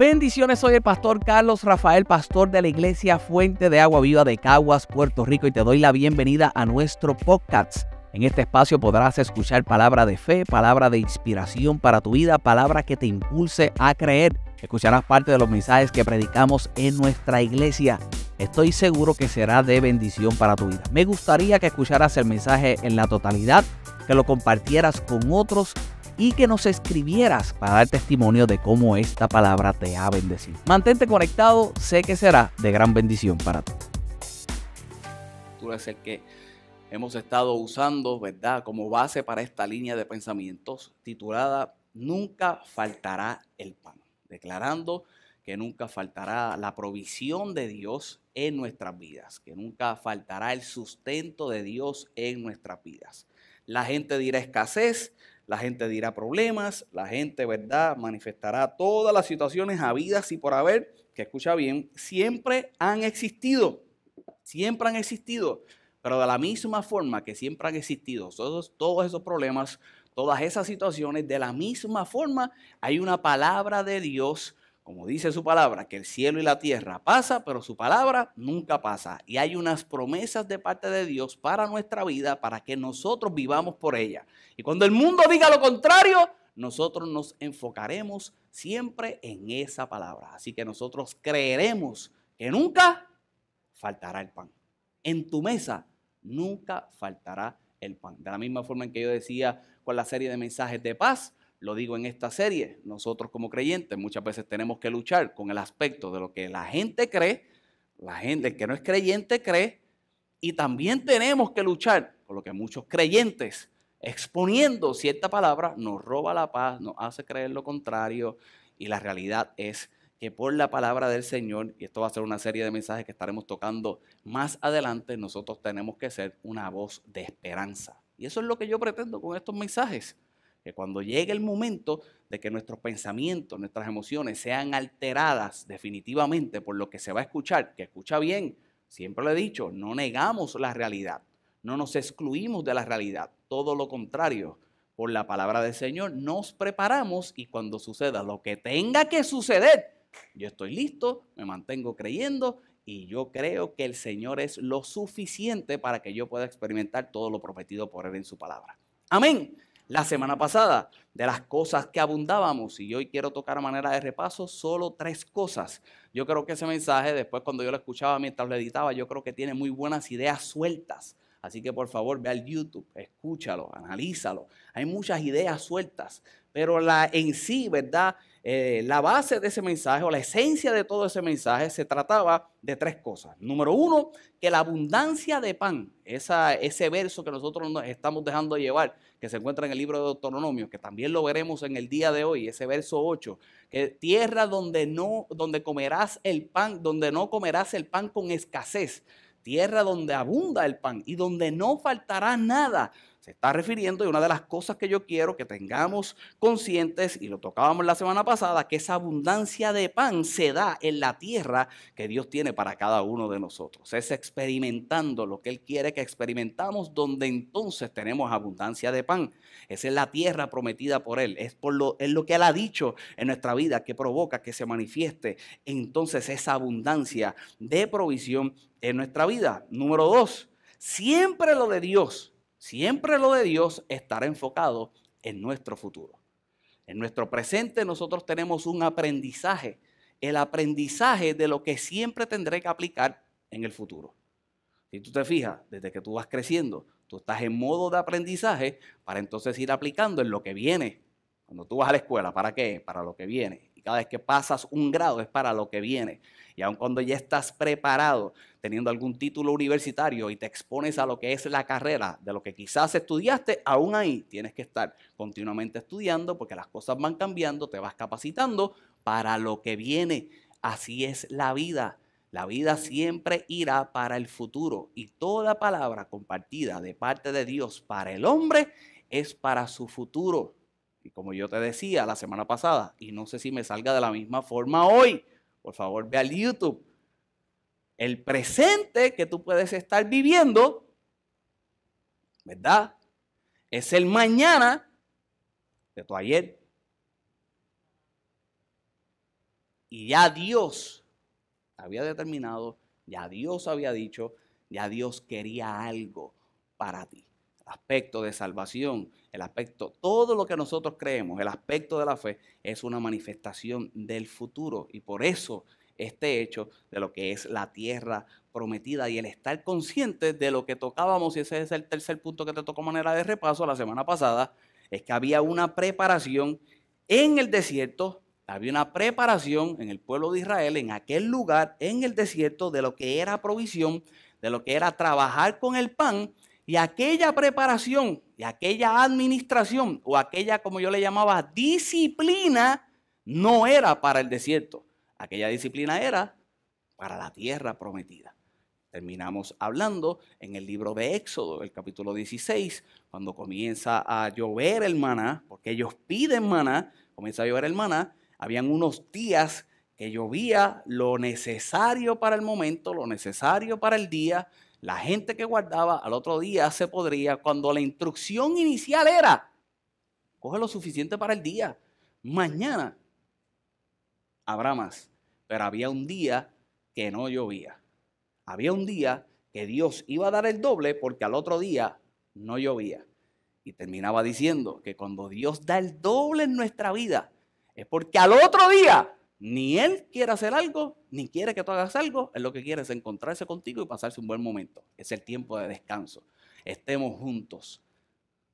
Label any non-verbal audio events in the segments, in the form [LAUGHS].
Bendiciones, soy el pastor Carlos Rafael, pastor de la iglesia Fuente de Agua Viva de Caguas, Puerto Rico, y te doy la bienvenida a nuestro podcast. En este espacio podrás escuchar palabra de fe, palabra de inspiración para tu vida, palabra que te impulse a creer. Escucharás parte de los mensajes que predicamos en nuestra iglesia. Estoy seguro que será de bendición para tu vida. Me gustaría que escucharas el mensaje en la totalidad, que lo compartieras con otros y que nos escribieras para dar testimonio de cómo esta palabra te ha bendecido. Mantente conectado, sé que será de gran bendición para ti. Tú eres el que hemos estado usando, ¿verdad?, como base para esta línea de pensamientos titulada Nunca faltará el pan, declarando que nunca faltará la provisión de Dios en nuestras vidas, que nunca faltará el sustento de Dios en nuestras vidas. La gente dirá escasez, la gente dirá problemas, la gente, ¿verdad?, manifestará todas las situaciones habidas y por haber, que escucha bien, siempre han existido, siempre han existido, pero de la misma forma que siempre han existido todos, todos esos problemas, todas esas situaciones, de la misma forma hay una palabra de Dios como dice su palabra, que el cielo y la tierra pasa, pero su palabra nunca pasa. Y hay unas promesas de parte de Dios para nuestra vida, para que nosotros vivamos por ella. Y cuando el mundo diga lo contrario, nosotros nos enfocaremos siempre en esa palabra. Así que nosotros creeremos que nunca faltará el pan. En tu mesa nunca faltará el pan. De la misma forma en que yo decía con la serie de mensajes de paz, lo digo en esta serie, nosotros como creyentes muchas veces tenemos que luchar con el aspecto de lo que la gente cree, la gente que no es creyente cree, y también tenemos que luchar con lo que muchos creyentes, exponiendo cierta palabra, nos roba la paz, nos hace creer lo contrario, y la realidad es que por la palabra del Señor, y esto va a ser una serie de mensajes que estaremos tocando más adelante, nosotros tenemos que ser una voz de esperanza. Y eso es lo que yo pretendo con estos mensajes que cuando llegue el momento de que nuestros pensamientos, nuestras emociones sean alteradas definitivamente por lo que se va a escuchar, que escucha bien, siempre lo he dicho, no negamos la realidad, no nos excluimos de la realidad, todo lo contrario, por la palabra del Señor nos preparamos y cuando suceda lo que tenga que suceder, yo estoy listo, me mantengo creyendo y yo creo que el Señor es lo suficiente para que yo pueda experimentar todo lo prometido por Él en su palabra. Amén la semana pasada de las cosas que abundábamos y hoy quiero tocar a manera de repaso solo tres cosas. Yo creo que ese mensaje, después cuando yo lo escuchaba mientras lo editaba, yo creo que tiene muy buenas ideas sueltas. Así que por favor ve al YouTube, escúchalo, analízalo. Hay muchas ideas sueltas, pero la en sí, ¿verdad? Eh, la base de ese mensaje o la esencia de todo ese mensaje se trataba de tres cosas. Número uno, que la abundancia de pan, ese verso que nosotros nos estamos dejando llevar, que se encuentra en el libro de Deuteronomio, que también lo veremos en el día de hoy, ese verso 8, que tierra donde no, donde comerás el pan, donde no comerás el pan con escasez, tierra donde abunda el pan y donde no faltará nada está refiriendo y una de las cosas que yo quiero que tengamos conscientes, y lo tocábamos la semana pasada, que esa abundancia de pan se da en la tierra que Dios tiene para cada uno de nosotros. Es experimentando lo que Él quiere que experimentamos, donde entonces tenemos abundancia de pan. Esa es la tierra prometida por Él. Es, por lo, es lo que Él ha dicho en nuestra vida que provoca que se manifieste entonces esa abundancia de provisión en nuestra vida. Número dos, siempre lo de Dios Siempre lo de Dios estará enfocado en nuestro futuro. En nuestro presente nosotros tenemos un aprendizaje, el aprendizaje de lo que siempre tendré que aplicar en el futuro. Si tú te fijas, desde que tú vas creciendo, tú estás en modo de aprendizaje para entonces ir aplicando en lo que viene. Cuando tú vas a la escuela, ¿para qué? Para lo que viene. Y cada vez que pasas un grado es para lo que viene. Y aun cuando ya estás preparado, teniendo algún título universitario y te expones a lo que es la carrera de lo que quizás estudiaste, aún ahí tienes que estar continuamente estudiando porque las cosas van cambiando, te vas capacitando para lo que viene. Así es la vida. La vida siempre irá para el futuro y toda palabra compartida de parte de Dios para el hombre es para su futuro. Y como yo te decía la semana pasada, y no sé si me salga de la misma forma hoy, por favor, ve al YouTube. El presente que tú puedes estar viviendo, ¿verdad? Es el mañana de tu ayer. Y ya Dios había determinado, ya Dios había dicho, ya Dios quería algo para ti. Aspecto de salvación, el aspecto, todo lo que nosotros creemos, el aspecto de la fe es una manifestación del futuro. Y por eso este hecho de lo que es la tierra prometida y el estar consciente de lo que tocábamos, y ese es el tercer punto que te tocó manera de repaso la semana pasada, es que había una preparación en el desierto, había una preparación en el pueblo de Israel, en aquel lugar, en el desierto, de lo que era provisión, de lo que era trabajar con el pan, y aquella preparación y aquella administración, o aquella, como yo le llamaba, disciplina, no era para el desierto. Aquella disciplina era para la tierra prometida. Terminamos hablando en el libro de Éxodo, el capítulo 16, cuando comienza a llover el maná, porque ellos piden maná, comienza a llover el maná, habían unos días que llovía lo necesario para el momento, lo necesario para el día, la gente que guardaba al otro día se podría, cuando la instrucción inicial era, coge lo suficiente para el día, mañana habrá más, pero había un día que no llovía había un día que Dios iba a dar el doble porque al otro día no llovía. Y terminaba diciendo que cuando Dios da el doble en nuestra vida, es porque al otro día ni Él quiere hacer algo, ni quiere que tú hagas algo. Él lo que quiere es encontrarse contigo y pasarse un buen momento. Es el tiempo de descanso. Estemos juntos.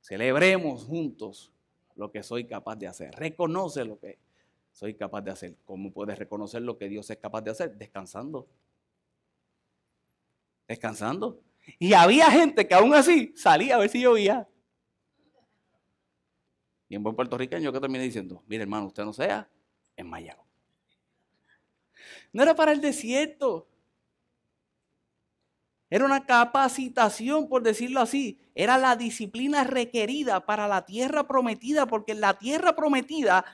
Celebremos juntos lo que soy capaz de hacer. Reconoce lo que soy capaz de hacer. ¿Cómo puedes reconocer lo que Dios es capaz de hacer? Descansando descansando. Y había gente que aún así salía a ver si llovía. Y en buen puertorriqueño que terminé diciendo, mire hermano, usted no sea en Mayao. No era para el desierto. Era una capacitación, por decirlo así. Era la disciplina requerida para la tierra prometida, porque en la tierra prometida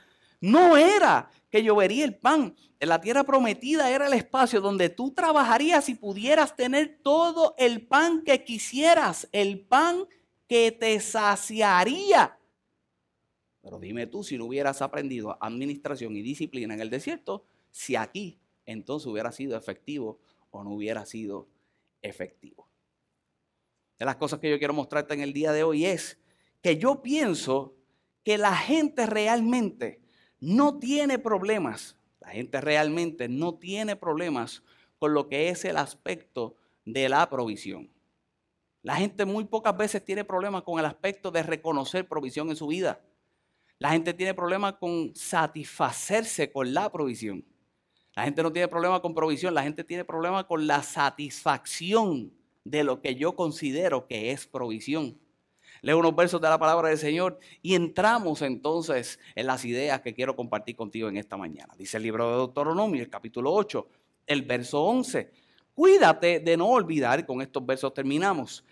no era que llovería el pan. En la tierra prometida era el espacio donde tú trabajarías y pudieras tener todo el pan que quisieras, el pan que te saciaría. Pero dime tú si no hubieras aprendido administración y disciplina en el desierto, si aquí entonces hubiera sido efectivo o no hubiera sido efectivo. De las cosas que yo quiero mostrarte en el día de hoy es que yo pienso que la gente realmente no tiene problemas, la gente realmente no tiene problemas con lo que es el aspecto de la provisión. La gente muy pocas veces tiene problemas con el aspecto de reconocer provisión en su vida. La gente tiene problemas con satisfacerse con la provisión. La gente no tiene problema con provisión, la gente tiene problema con la satisfacción de lo que yo considero que es provisión leo unos versos de la palabra del Señor y entramos entonces en las ideas que quiero compartir contigo en esta mañana. Dice el libro de Deuteronomio, el capítulo 8, el verso 11. Cuídate de no olvidar, con estos versos terminamos,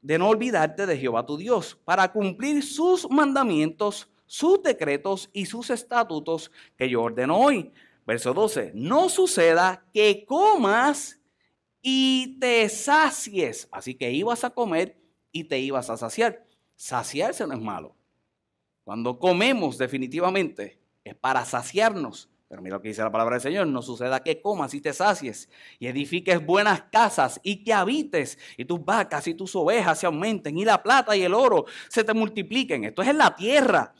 de no olvidarte de Jehová tu Dios, para cumplir sus mandamientos, sus decretos y sus estatutos que yo ordeno hoy. Verso 12, no suceda que comas y te sacies. Así que ibas a comer y te ibas a saciar. Saciarse no es malo. Cuando comemos definitivamente es para saciarnos. Pero mira lo que dice la palabra del Señor, no suceda que comas y te sacies y edifiques buenas casas y que habites y tus vacas y tus ovejas se aumenten y la plata y el oro se te multipliquen. Esto es en la tierra.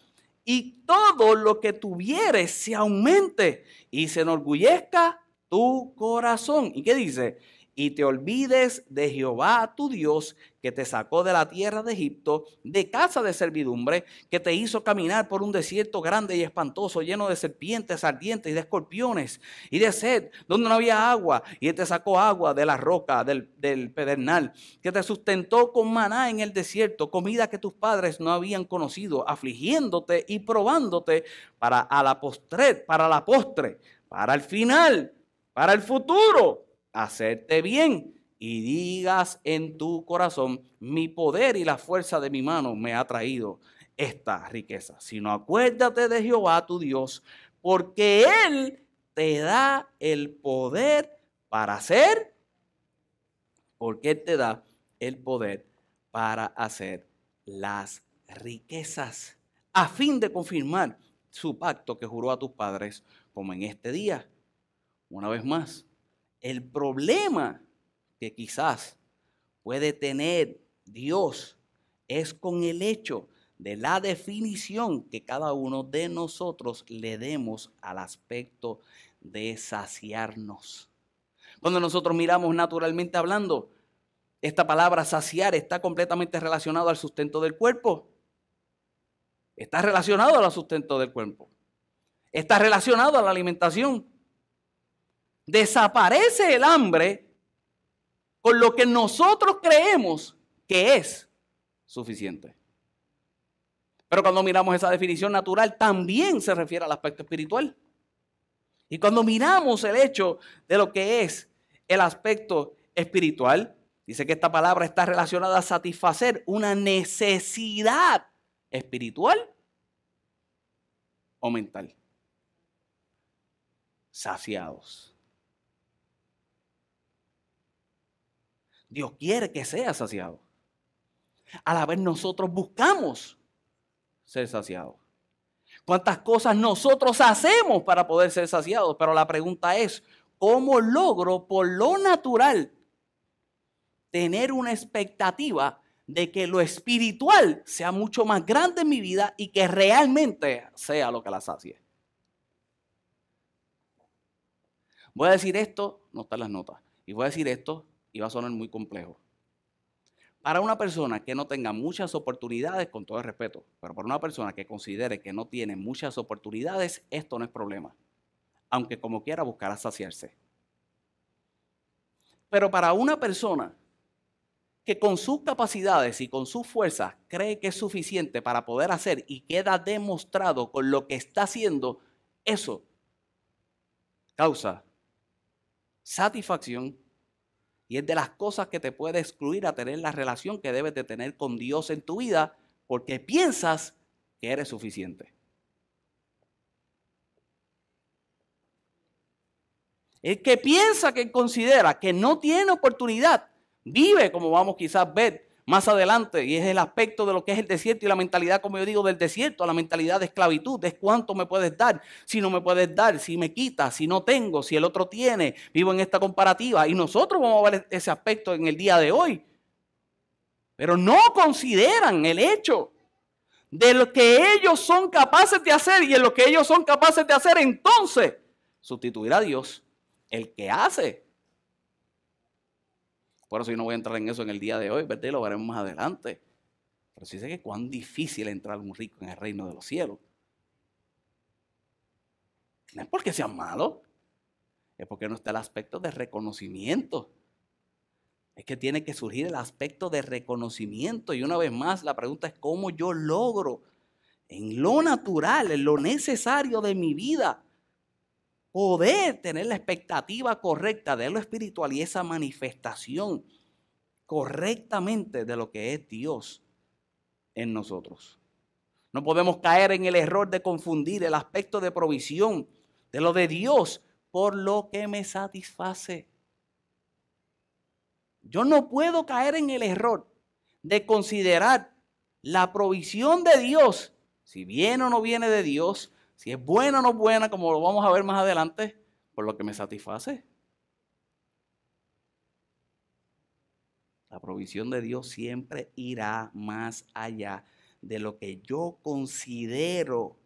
Y todo lo que tuvieres se aumente y se enorgullezca tu corazón. ¿Y qué dice? Y te olvides de Jehová tu Dios, que te sacó de la tierra de Egipto, de casa de servidumbre, que te hizo caminar por un desierto grande y espantoso, lleno de serpientes ardientes y de escorpiones y de sed, donde no había agua, y te sacó agua de la roca, del, pedernal, que te sustentó con maná en el desierto, comida que tus padres no habían conocido, afligiéndote y probándote para la postre, para la postre, para el final, para el futuro hacerte bien y digas en tu corazón, mi poder y la fuerza de mi mano me ha traído esta riqueza. Sino acuérdate de Jehová tu Dios, porque Él te da el poder para hacer, porque Él te da el poder para hacer las riquezas, a fin de confirmar su pacto que juró a tus padres, como en este día una vez más, el problema que quizás puede tener Dios es con el hecho de la definición que cada uno de nosotros le demos al aspecto de saciarnos. Cuando nosotros miramos naturalmente hablando, esta palabra saciar está completamente relacionado al sustento del cuerpo. Está relacionado al sustento del cuerpo. Está relacionado a la alimentación. Desaparece el hambre con lo que nosotros creemos que es suficiente. Pero cuando miramos esa definición natural, también se refiere al aspecto espiritual. Y cuando miramos el hecho de lo que es el aspecto espiritual, dice que esta palabra está relacionada a satisfacer una necesidad espiritual o mental. Saciados. Dios quiere que sea saciado. A la vez nosotros buscamos ser saciados. ¿Cuántas cosas nosotros hacemos para poder ser saciados? Pero la pregunta es, ¿cómo logro por lo natural tener una expectativa de que lo espiritual sea mucho más grande en mi vida y que realmente sea lo que la sacie? Voy a decir esto, no las notas, y voy a decir esto y va a sonar muy complejo. Para una persona que no tenga muchas oportunidades, con todo el respeto, pero para una persona que considere que no tiene muchas oportunidades, esto no es problema. Aunque como quiera buscará saciarse. Pero para una persona que con sus capacidades y con sus fuerzas cree que es suficiente para poder hacer y queda demostrado con lo que está haciendo, eso causa satisfacción y es de las cosas que te puede excluir a tener la relación que debes de tener con Dios en tu vida porque piensas que eres suficiente. El que piensa, que considera que no tiene oportunidad, vive como vamos quizás ver más adelante, y es el aspecto de lo que es el desierto y la mentalidad, como yo digo, del desierto, la mentalidad de esclavitud, es cuánto me puedes dar, si no me puedes dar, si me quitas, si no tengo, si el otro tiene, vivo en esta comparativa. Y nosotros vamos a ver ese aspecto en el día de hoy. Pero no consideran el hecho de lo que ellos son capaces de hacer y en lo que ellos son capaces de hacer, entonces sustituir a Dios, el que hace por eso yo no voy a entrar en eso en el día de hoy, ¿verdad? lo veremos más adelante. Pero sí sé que cuán difícil entrar un rico en el reino de los cielos. No es porque sea malo, es porque no está el aspecto de reconocimiento. Es que tiene que surgir el aspecto de reconocimiento. Y una vez más, la pregunta es cómo yo logro en lo natural, en lo necesario de mi vida, poder tener la expectativa correcta de lo espiritual y esa manifestación correctamente de lo que es Dios en nosotros. No podemos caer en el error de confundir el aspecto de provisión de lo de Dios por lo que me satisface. Yo no puedo caer en el error de considerar la provisión de Dios, si viene o no viene de Dios, si es buena o no buena, como lo vamos a ver más adelante, por lo que me satisface. La provisión de Dios siempre irá más allá de lo que yo considero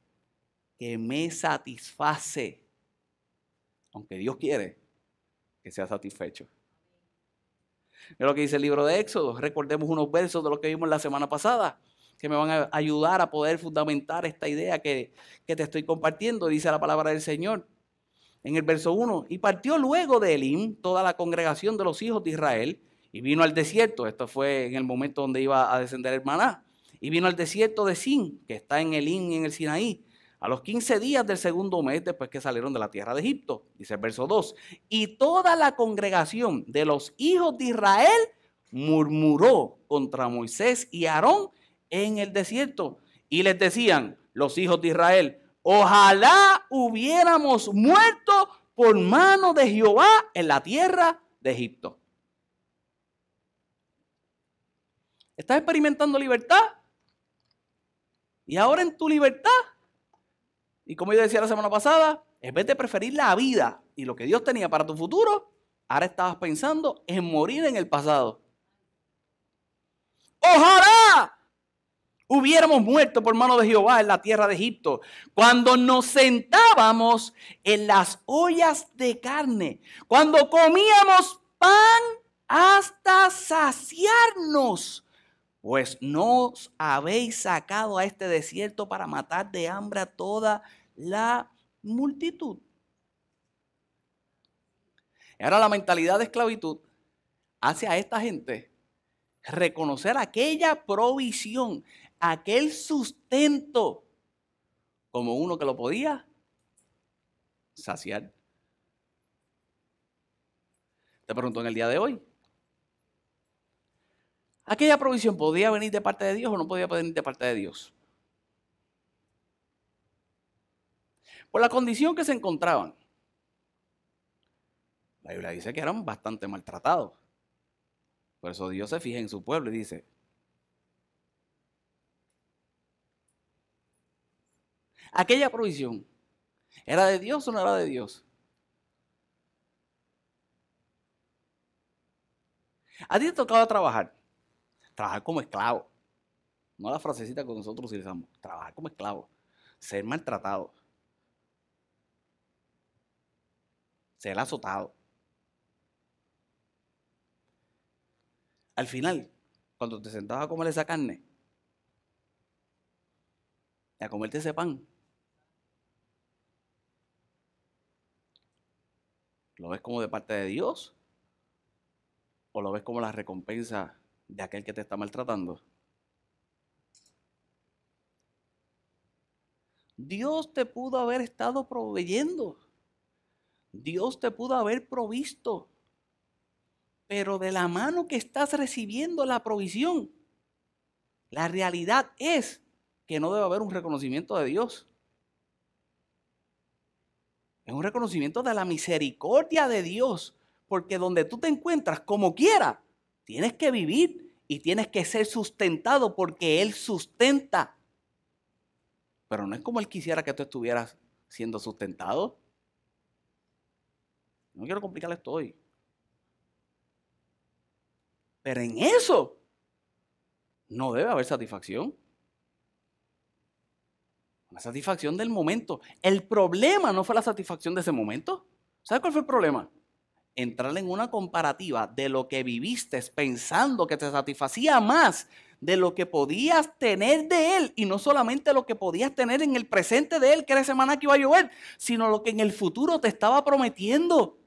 que me satisface. Aunque Dios quiere que sea satisfecho. Es lo que dice el libro de Éxodo. Recordemos unos versos de lo que vimos la semana pasada que me van a ayudar a poder fundamentar esta idea que, te estoy compartiendo, dice la palabra del Señor. En el verso 1, y partió luego de Elim toda la congregación de los hijos de Israel y vino al desierto. Esto fue en el momento donde iba a descender el maná. Y vino al desierto de Sin, que está en Elim y en el Sinaí, a los 15 días del segundo mes después que salieron de la tierra de Egipto. Dice el verso 2. Y toda la congregación de los hijos de Israel murmuró contra Moisés y Aarón en el desierto. Y les decían los hijos de Israel, ojalá hubiéramos muerto por mano de Jehová en la tierra de Egipto. ¿Estás experimentando libertad? Y ahora en tu libertad, y como yo decía la semana pasada, en vez de preferir la vida y lo que Dios tenía para tu futuro, ahora estabas pensando en morir en el pasado. Ojalá hubiéramos muerto por mano de Jehová en la tierra de Egipto, cuando nos sentábamos en las ollas de carne, cuando comíamos pan hasta saciarnos, pues nos habéis sacado a este desierto para matar de hambre a toda la multitud. Ahora la mentalidad de esclavitud hace a esta gente reconocer aquella provisión, aquel sustento, como uno que lo podía saciar. Te pregunto en el día de hoy, ¿aquella provisión podía venir de parte de Dios o no podía venir de parte de Dios? Por la condición que se encontraban. La Biblia dice que eran bastante maltratados. Por eso Dios se fija en su pueblo y dice, aquella provisión, ¿era de Dios o no era de Dios? A ti te tocaba trabajar, trabajar como esclavo. No la frasecita que nosotros utilizamos, trabajar como esclavo, ser maltratado, ser azotado. Al final, cuando te sentabas a comer esa carne, a comerte ese pan, ¿lo ves como de parte de Dios? ¿O lo ves como la recompensa de aquel que te está maltratando? Dios te pudo haber estado proveyendo. Dios te pudo haber provisto. Pero de la mano que estás recibiendo la provisión, la realidad es que no debe haber un reconocimiento de Dios. Es un reconocimiento de la misericordia de Dios. Porque donde tú te encuentras, como quiera, tienes que vivir y tienes que ser sustentado porque Él sustenta. Pero no es como Él quisiera que tú estuvieras siendo sustentado. No quiero complicarle esto hoy. Pero en eso no debe haber satisfacción. La satisfacción del momento. El problema no fue la satisfacción de ese momento. ¿Sabes cuál fue el problema? Entrar en una comparativa de lo que viviste pensando que te satisfacía más de lo que podías tener de Él y no solamente lo que podías tener en el presente de Él, que era semana que iba a llover, sino lo que en el futuro te estaba prometiendo.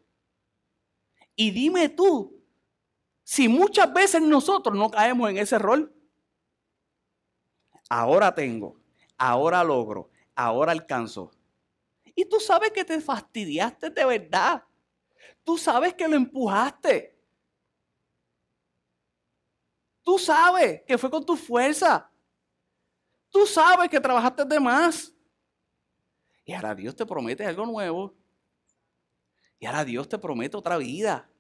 Y dime tú, si muchas veces nosotros no caemos en ese rol, ahora tengo, ahora logro, ahora alcanzo. Y tú sabes que te fastidiaste de verdad. Tú sabes que lo empujaste. Tú sabes que fue con tu fuerza. Tú sabes que trabajaste de más. Y ahora Dios te promete algo nuevo. Y ahora Dios te promete otra vida.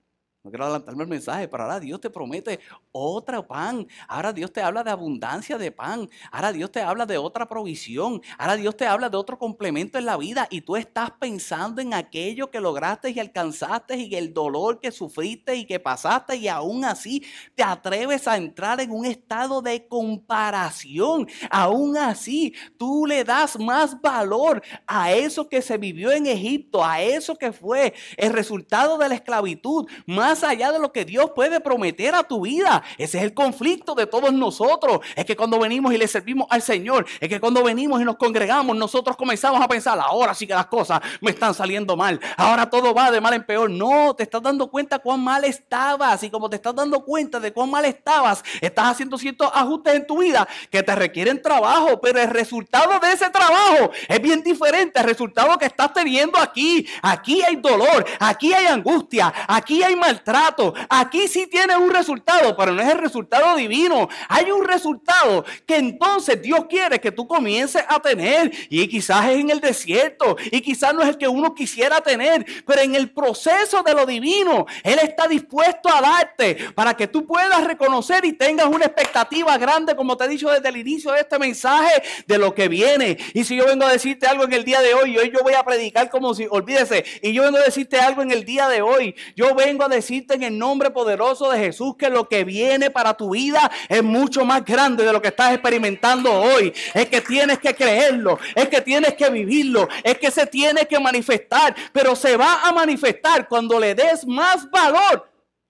No quiero adelantarme el mensaje, pero ahora Dios te promete otro pan. Ahora Dios te habla de abundancia de pan. Ahora Dios te habla de otra provisión. Ahora Dios te habla de otro complemento en la vida. Y tú estás pensando en aquello que lograste y alcanzaste y el dolor que sufriste y que pasaste. Y aún así te atreves a entrar en un estado de comparación. Aún así tú le das más valor a eso que se vivió en Egipto, a eso que fue el resultado de la esclavitud. Más más allá de lo que Dios puede prometer a tu vida. Ese es el conflicto de todos nosotros. Es que cuando venimos y le servimos al Señor, es que cuando venimos y nos congregamos, nosotros comenzamos a pensar, ahora sí que las cosas me están saliendo mal. Ahora todo va de mal en peor. No, te estás dando cuenta cuán mal estabas. Y como te estás dando cuenta de cuán mal estabas, estás haciendo ciertos ajustes en tu vida que te requieren trabajo. Pero el resultado de ese trabajo es bien diferente al resultado que estás teniendo aquí. Aquí hay dolor, aquí hay angustia, aquí hay maltrato maltrato. Aquí sí tiene un resultado, pero no es el resultado divino. Hay un resultado que entonces Dios quiere que tú comiences a tener. Y quizás es en el desierto. Y quizás no es el que uno quisiera tener. Pero en el proceso de lo divino, Él está dispuesto a darte para que tú puedas reconocer y tengas una expectativa grande, como te he dicho desde el inicio de este mensaje, de lo que viene. Y si yo vengo a decirte algo en el día de hoy, hoy yo voy a predicar como si, olvídese, y yo vengo a decirte algo en el día de hoy, yo vengo a decirte en el nombre poderoso de Jesús que lo que viene para tu vida es mucho más grande de lo que estás experimentando hoy. Es que tienes que creerlo, es que tienes que vivirlo, es que se tiene que manifestar, pero se va a manifestar cuando le des más valor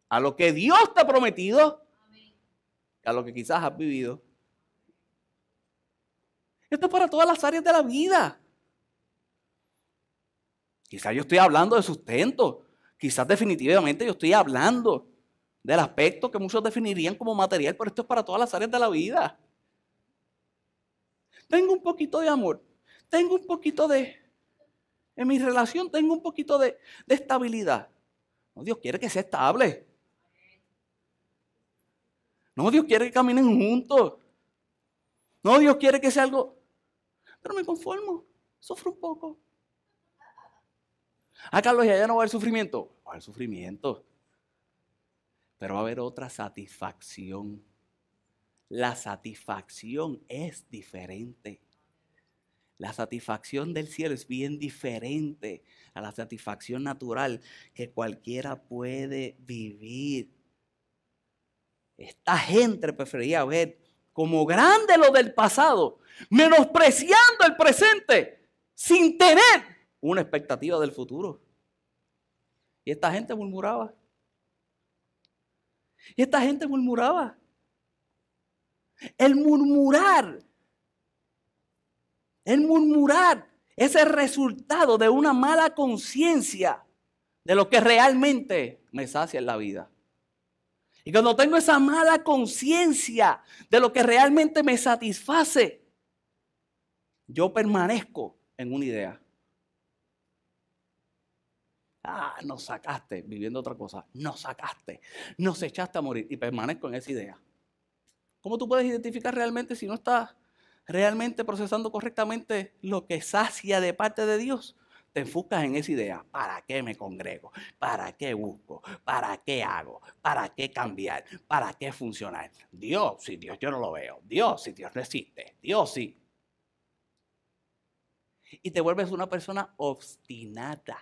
a lo que Dios te ha prometido, a lo que quizás has vivido. Esto es para todas las áreas de la vida. Quizás yo estoy hablando de sustento. Quizás definitivamente yo estoy hablando del aspecto que muchos definirían como material, pero esto es para todas las áreas de la vida. Tengo un poquito de amor. Tengo un poquito de... En mi relación tengo un poquito de, de estabilidad. No, Dios quiere que sea estable. No, Dios quiere que caminen juntos. No, Dios quiere que sea algo. Pero me conformo. Sufro un poco. Ah, Carlos, y allá no va a haber sufrimiento. Va a haber sufrimiento. Pero va a haber otra satisfacción. La satisfacción es diferente. La satisfacción del cielo es bien diferente a la satisfacción natural que cualquiera puede vivir. Esta gente prefería ver como grande lo del pasado, menospreciando el presente, sin tener una expectativa del futuro. Y esta gente murmuraba. Y esta gente murmuraba. El murmurar, el murmurar es el resultado de una mala conciencia de lo que realmente me sacia en la vida. Y cuando tengo esa mala conciencia de lo que realmente me satisface, yo permanezco en una idea. Ah, nos sacaste, viviendo otra cosa. Nos sacaste, nos echaste a morir y permanezco en esa idea. ¿Cómo tú puedes identificar realmente si no estás realmente procesando correctamente lo que sacia de parte de Dios? Te enfocas en esa idea. ¿Para qué me congrego? ¿Para qué busco? ¿Para qué hago? ¿Para qué cambiar? ¿Para qué funcionar? Dios, si Dios yo no lo veo. Dios, si Dios no existe. Dios sí. Y te vuelves una persona obstinada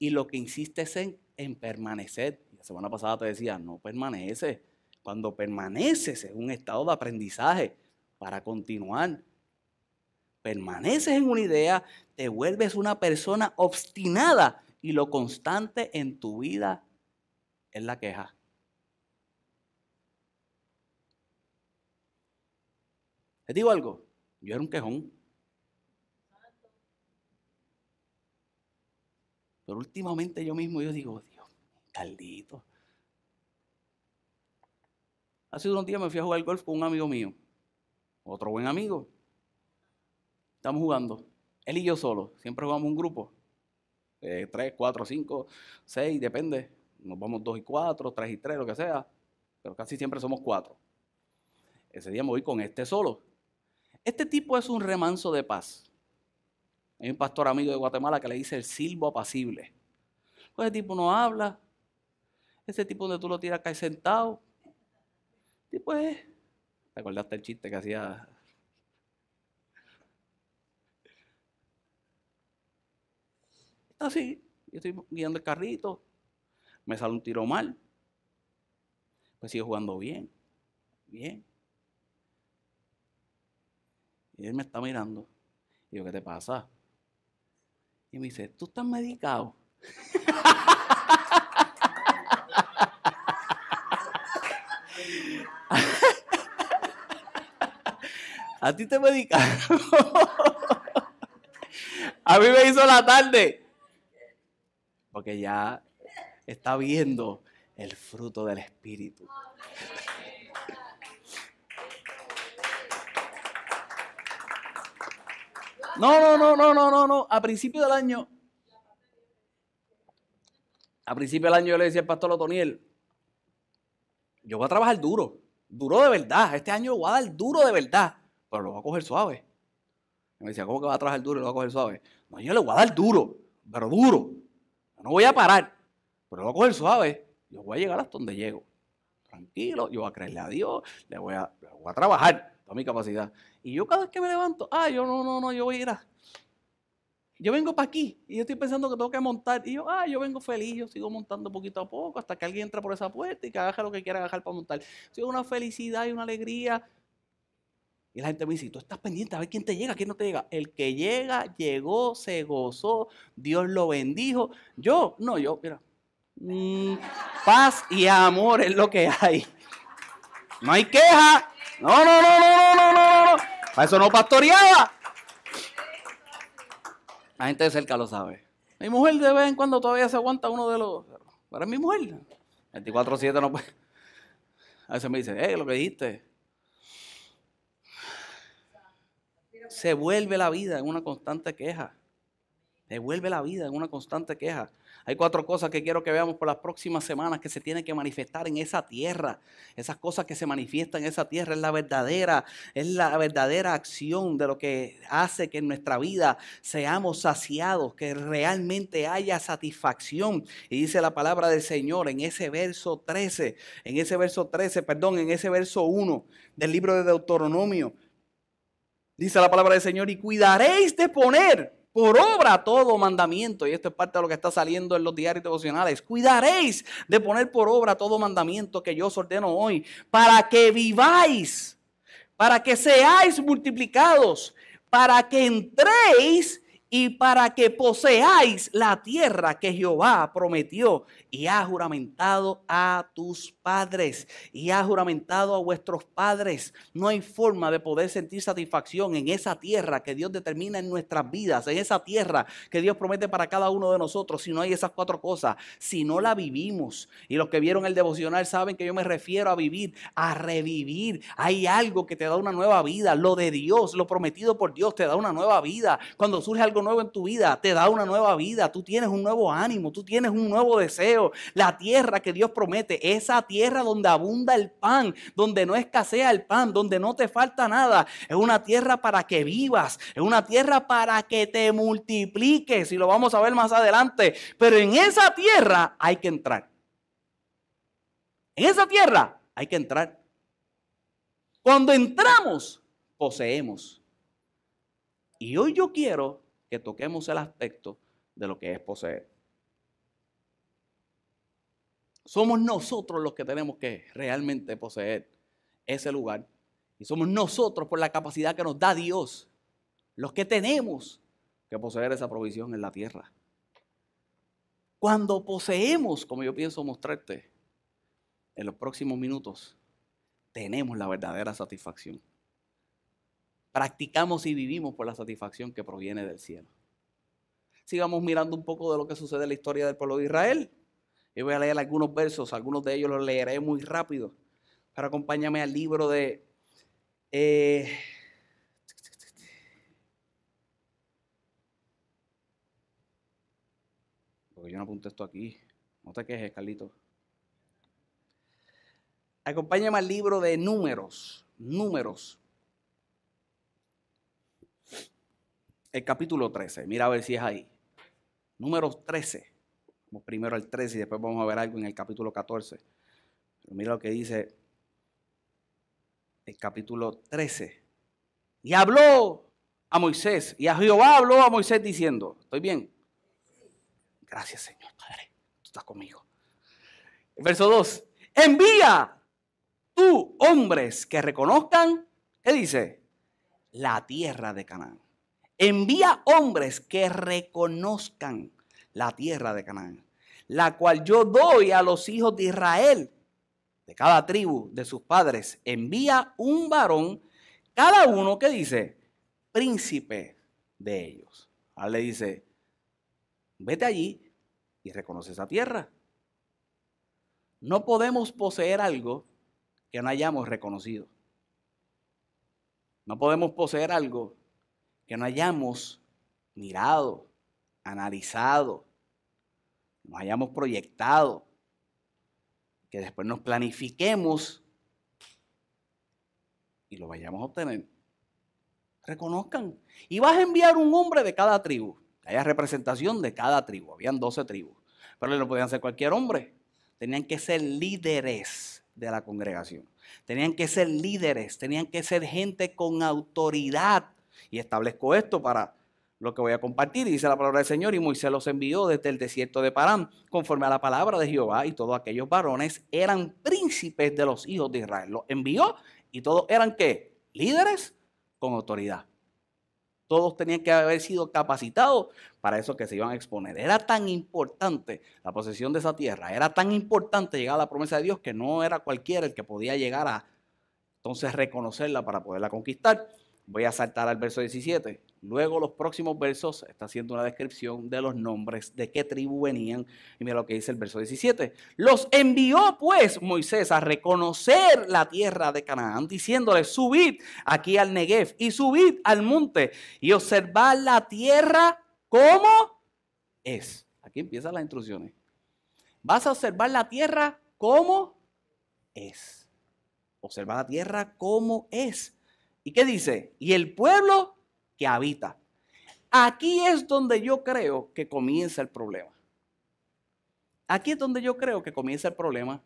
y lo que insistes en, en permanecer. La semana pasada te decía, no permanece. Cuando permaneces en un estado de aprendizaje para continuar, permaneces en una idea, te vuelves una persona obstinada y lo constante en tu vida es la queja. ¿Te digo algo? Yo era un quejón. Pero últimamente yo mismo yo digo, Dios, caldito. Hace unos días me fui a jugar golf con un amigo mío, otro buen amigo. Estamos jugando, él y yo solo, siempre jugamos un grupo. tres, cuatro, cinco, seis, depende. Nos vamos dos y cuatro, tres y tres, lo que sea. Pero casi siempre somos cuatro. Ese día me voy con este solo. Este tipo es un remanso de paz. Hay un pastor amigo de Guatemala que le dice el silbo apacible. Pues ese tipo no habla. Ese tipo donde tú lo tiras cae sentado. Tipo es. ¿Te acordaste el chiste que hacía? Está así. Yo estoy guiando el carrito. Me sale un tiro mal. Pues sigo jugando bien. Bien. Y él me está mirando. Y yo, ¿qué te pasa? Y me dice, ¿tú estás medicado? [LAUGHS] A ti te medicaron. [LAUGHS] A mí me hizo la tarde. Porque ya está viendo el fruto del Espíritu. No, no, no, no, no, no, no. A principio del año. a principio del año yo le decía al pastor Otoniel, yo voy a trabajar duro, duro de verdad. Este año voy a dar duro de verdad, pero lo voy a coger suave. Y me decía, ¿cómo que va a trabajar duro y lo voy a coger suave? No, yo le voy a dar duro, pero duro. no voy a parar, pero lo voy a coger suave. Yo voy a llegar hasta donde llego. Tranquilo, yo voy a creerle a Dios, le voy a, voy a trabajar toda mi capacidad. Y yo cada vez que me levanto, ah, yo no, no, no, yo voy a ir a, yo vengo para aquí y yo estoy pensando que tengo que montar. Y yo, ah, yo vengo feliz, yo sigo montando poquito a poco hasta que alguien entra por esa puerta y que haga lo que quiera agarrar para montar. Sigo una felicidad y una alegría. Y la gente me dice, tú estás pendiente a ver quién te llega, quién no te llega. El que llega, llegó, se gozó, Dios lo bendijo. Yo, no, yo, mira, mm, paz y amor es lo que hay. No hay queja. No, no, no, no, no, no, no, no. Para eso no pastoreaba. La gente de cerca lo sabe. Mi mujer de vez en cuando todavía se aguanta uno de los... Es mi mujer. 24-7 no puede... A veces me dice, eh, lo que dijiste. Se vuelve la vida en una constante queja. Se vuelve la vida en una constante queja. Hay cuatro cosas que quiero que veamos por las próximas semanas que se tienen que manifestar en esa tierra. Esas cosas que se manifiestan en esa tierra es la verdadera, es la verdadera acción de lo que hace que en nuestra vida seamos saciados, que realmente haya satisfacción. Y dice la palabra del Señor en ese verso 13, en ese verso 13, perdón, en ese verso 1 del libro de Deuteronomio. Dice la palabra del Señor, y cuidaréis de poner por obra todo mandamiento. Y esto es parte de lo que está saliendo en los diarios devocionales. Cuidaréis de poner por obra todo mandamiento que yo os ordeno hoy, para que viváis, para que seáis multiplicados, para que entréis y para que poseáis la tierra que Jehová prometió y ha juramentado a tus padres y ha juramentado a vuestros padres. No hay forma de poder sentir satisfacción en esa tierra que Dios determina en nuestras vidas, en esa tierra que Dios promete para cada uno de nosotros, si no hay esas cuatro cosas, si no la vivimos. Y los que vieron el devocional saben que yo me refiero a vivir, a revivir. Hay algo que te da una nueva vida, lo de Dios, lo prometido por Dios te da una nueva vida. Cuando surge nuevo en tu vida, te da una nueva vida, tú tienes un nuevo ánimo, tú tienes un nuevo deseo. La tierra que Dios promete, esa tierra donde abunda el pan, donde no escasea el pan, donde no te falta nada, es una tierra para que vivas, es una tierra para que te multipliques y lo vamos a ver más adelante. Pero en esa tierra hay que entrar. En esa tierra hay que entrar. Cuando entramos, poseemos. Y hoy yo quiero que toquemos el aspecto de lo que es poseer. Somos nosotros los que tenemos que realmente poseer ese lugar. Y somos nosotros por la capacidad que nos da Dios los que tenemos que poseer esa provisión en la tierra. Cuando poseemos, como yo pienso mostrarte en los próximos minutos, tenemos la verdadera satisfacción practicamos y vivimos por la satisfacción que proviene del cielo. Sigamos mirando un poco de lo que sucede en la historia del pueblo de Israel. Yo voy a leer algunos versos, algunos de ellos los leeré muy rápido. Pero acompáñame al libro de... Eh, porque yo no apunté esto aquí. No te quejes, Carlito. Acompáñame al libro de números. Números. El capítulo 13. Mira a ver si es ahí. Número 13. Vamos primero al 13 y después vamos a ver algo en el capítulo 14. Pero mira lo que dice el capítulo 13. Y habló a Moisés. Y a Jehová habló a Moisés diciendo, ¿estoy bien? Gracias Señor Padre. Tú estás conmigo. Verso 2. Envía tú hombres que reconozcan, ¿qué dice? La tierra de Canaán envía hombres que reconozcan la tierra de Canaán, la cual yo doy a los hijos de Israel, de cada tribu de sus padres. Envía un varón, cada uno que dice, príncipe de ellos. Ahora le dice, vete allí y reconoce esa tierra. No podemos poseer algo que no hayamos reconocido. No podemos poseer algo que no hayamos mirado, analizado, nos hayamos proyectado, que después nos planifiquemos y lo vayamos a obtener. Reconozcan. Y vas a enviar un hombre de cada tribu. Que haya representación de cada tribu. Habían 12 tribus. Pero no podían ser cualquier hombre. Tenían que ser líderes de la congregación. Tenían que ser líderes. Tenían que ser gente con autoridad. Y establezco esto para lo que voy a compartir. Y dice la palabra del Señor, y Moisés los envió desde el desierto de Parán, conforme a la palabra de Jehová, y todos aquellos varones eran príncipes de los hijos de Israel. Los envió y todos eran qué? Líderes con autoridad. Todos tenían que haber sido capacitados para eso que se iban a exponer. Era tan importante la posesión de esa tierra, era tan importante llegar a la promesa de Dios que no era cualquiera el que podía llegar a entonces reconocerla para poderla conquistar. Voy a saltar al verso 17. Luego los próximos versos está haciendo una descripción de los nombres, de qué tribu venían. Y mira lo que dice el verso 17. Los envió pues Moisés a reconocer la tierra de Canaán, diciéndole, subid aquí al Negev y subid al monte y observad la tierra como es. Aquí empiezan las instrucciones. Vas a observar la tierra como es. Observa la tierra como es. ¿Y qué dice? Y el pueblo que habita. Aquí es donde yo creo que comienza el problema. Aquí es donde yo creo que comienza el problema.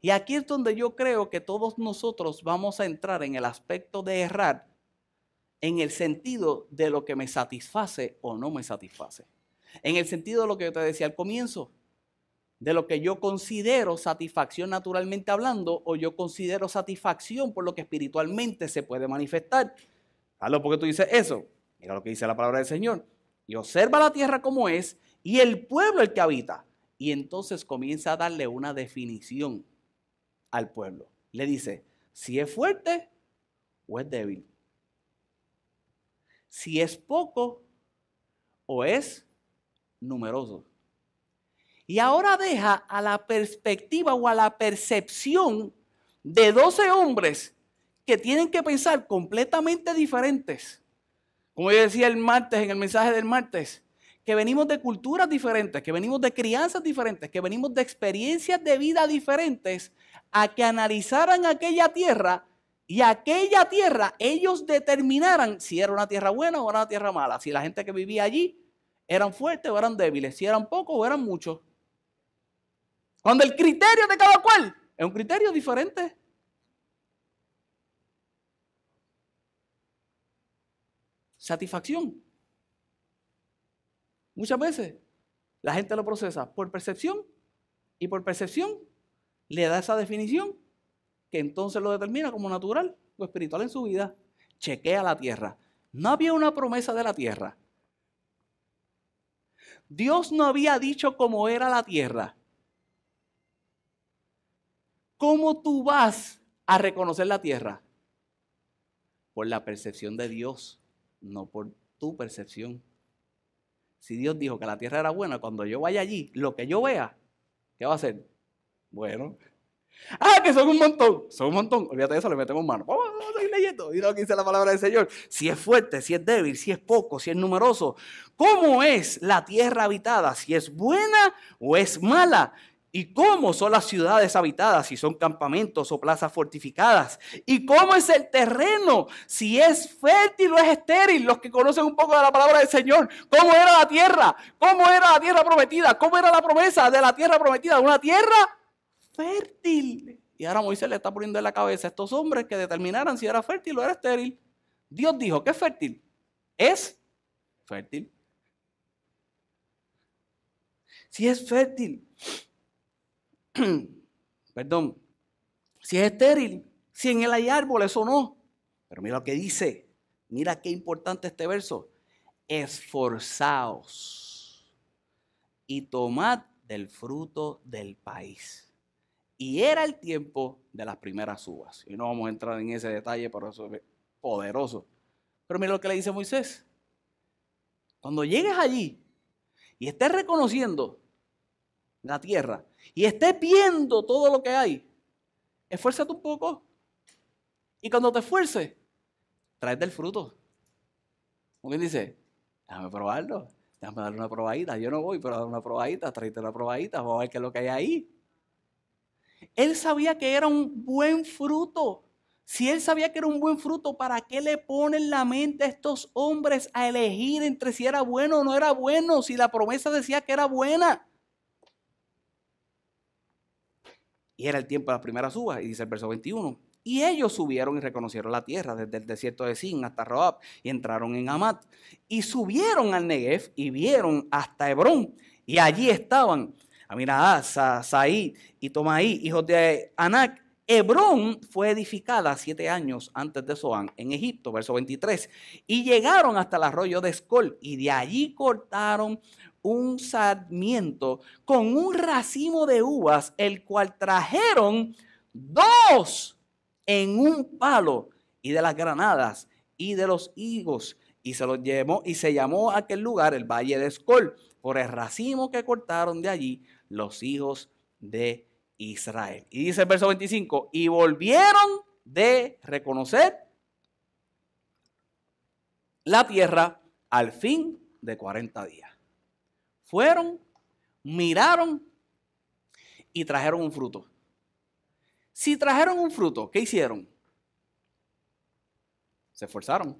Y aquí es donde yo creo que todos nosotros vamos a entrar en el aspecto de errar en el sentido de lo que me satisface o no me satisface. En el sentido de lo que yo te decía al comienzo, de lo que yo considero satisfacción naturalmente hablando o yo considero satisfacción por lo que espiritualmente se puede manifestar. Hazlo porque tú dices eso. Mira lo que dice la palabra del Señor. Y observa la tierra como es y el pueblo el que habita. Y entonces comienza a darle una definición al pueblo. Le dice, si es fuerte o es débil. Si es poco o es numeroso. Y ahora deja a la perspectiva o a la percepción de 12 hombres que tienen que pensar completamente diferentes. Como yo decía el martes, en el mensaje del martes, que venimos de culturas diferentes, que venimos de crianzas diferentes, que venimos de experiencias de vida diferentes, a que analizaran aquella tierra y aquella tierra ellos determinaran si era una tierra buena o era una tierra mala, si la gente que vivía allí eran fuertes o eran débiles, si eran pocos o eran muchos. Cuando el criterio de cada cual es un criterio diferente. satisfacción. Muchas veces la gente lo procesa por percepción y por percepción le da esa definición que entonces lo determina como natural o espiritual en su vida. Chequea la tierra. No había una promesa de la tierra. Dios no había dicho cómo era la tierra. ¿Cómo tú vas a reconocer la tierra? Por la percepción de Dios no por tu percepción. Si Dios dijo que la tierra era buena, cuando yo vaya allí, lo que yo vea, ¿qué va a hacer? Bueno. Ah, que son un montón. Son un montón. Olvídate de eso, le metemos mano. Vamos, a seguir leyendo. Y lo que dice la palabra del Señor. Si es fuerte, si es débil, si es poco, si es numeroso. ¿Cómo es la tierra habitada? Si es buena o es mala. ¿Y cómo son las ciudades habitadas? Si son campamentos o plazas fortificadas. ¿Y cómo es el terreno? Si es fértil o es estéril. Los que conocen un poco de la palabra del Señor. ¿Cómo era la tierra? ¿Cómo era la tierra prometida? ¿Cómo era la promesa de la tierra prometida? Una tierra fértil. Y ahora Moisés le está poniendo en la cabeza a estos hombres que determinaran si era fértil o era estéril. Dios dijo que es fértil. Es fértil. Si es fértil [CLEARS THROAT] perdón, si es estéril, si en él hay árboles o no. Pero mira lo que dice, mira qué importante este verso. Esforzaos y tomad del fruto del país. Y era el tiempo de las primeras uvas. Y no vamos a entrar en ese detalle, pero eso es poderoso. Pero mira lo que le dice Moisés. Cuando llegues allí y estés reconociendo la tierra y estés viendo todo lo que hay, esfuérzate un poco. Y cuando te esfuerces, traes del fruto. ¿Cómo dice? Déjame probarlo. Déjame darle una probadita. Yo no voy, pero dar una probadita, tráete una probadita, vamos a ver qué es lo que hay ahí. Él sabía que era un buen fruto. Si él sabía que era un buen fruto, ¿para qué le ponen la mente a estos hombres a elegir entre si era bueno o no era bueno? Si la promesa decía que era buena. Y era el tiempo de las primeras uvas, y dice el verso 21. Y ellos subieron y reconocieron la tierra desde el desierto de Sin hasta Roab y entraron en Amat. Y subieron al Negev y vieron hasta Hebrón. Y allí estaban Aminadab, Saí y Tomaí, hijos de Anac. Hebrón fue edificada siete años antes de Zoán en Egipto, verso 23. Y llegaron hasta el arroyo de Escol y de allí cortaron un sarmiento con un racimo de uvas, el cual trajeron dos en un palo y de las granadas y de los higos y se los llevó y se llamó aquel lugar el valle de Escol por el racimo que cortaron de allí los hijos de Israel. Y dice el verso 25, y volvieron de reconocer la tierra al fin de 40 días. Fueron, miraron y trajeron un fruto. Si trajeron un fruto, ¿qué hicieron? Se esforzaron.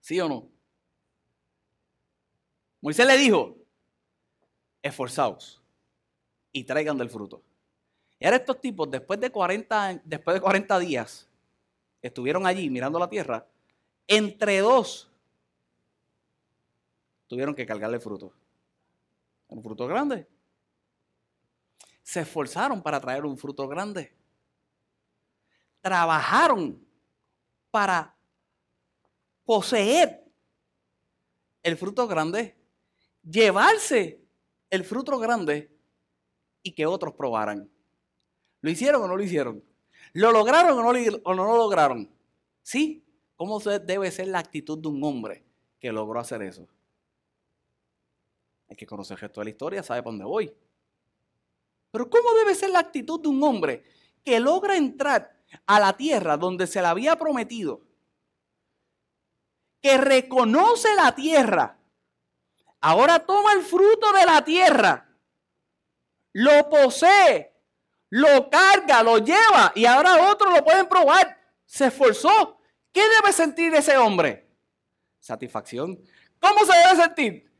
¿Sí o no? Moisés le dijo, esforzaos y traigan del fruto. Y ahora estos tipos, después de 40, después de 40 días, estuvieron allí mirando la tierra, entre dos tuvieron que cargarle fruto. Un fruto grande se esforzaron para traer un fruto grande. Trabajaron para poseer el fruto grande, llevarse el fruto grande y que otros probaran. ¿Lo hicieron o no lo hicieron? ¿Lo lograron o no, o no lo lograron? ¿Sí? ¿Cómo debe ser la actitud de un hombre que logró hacer eso? Hay que conocer el gesto de la historia, sabe por dónde voy. Pero ¿cómo debe ser la actitud de un hombre que logra entrar a la tierra donde se le había prometido? Que reconoce la tierra. Ahora toma el fruto de la tierra. Lo posee. Lo carga, lo lleva. Y ahora otros lo pueden probar. Se esforzó. ¿Qué debe sentir ese hombre? Satisfacción. ¿Cómo se debe sentir?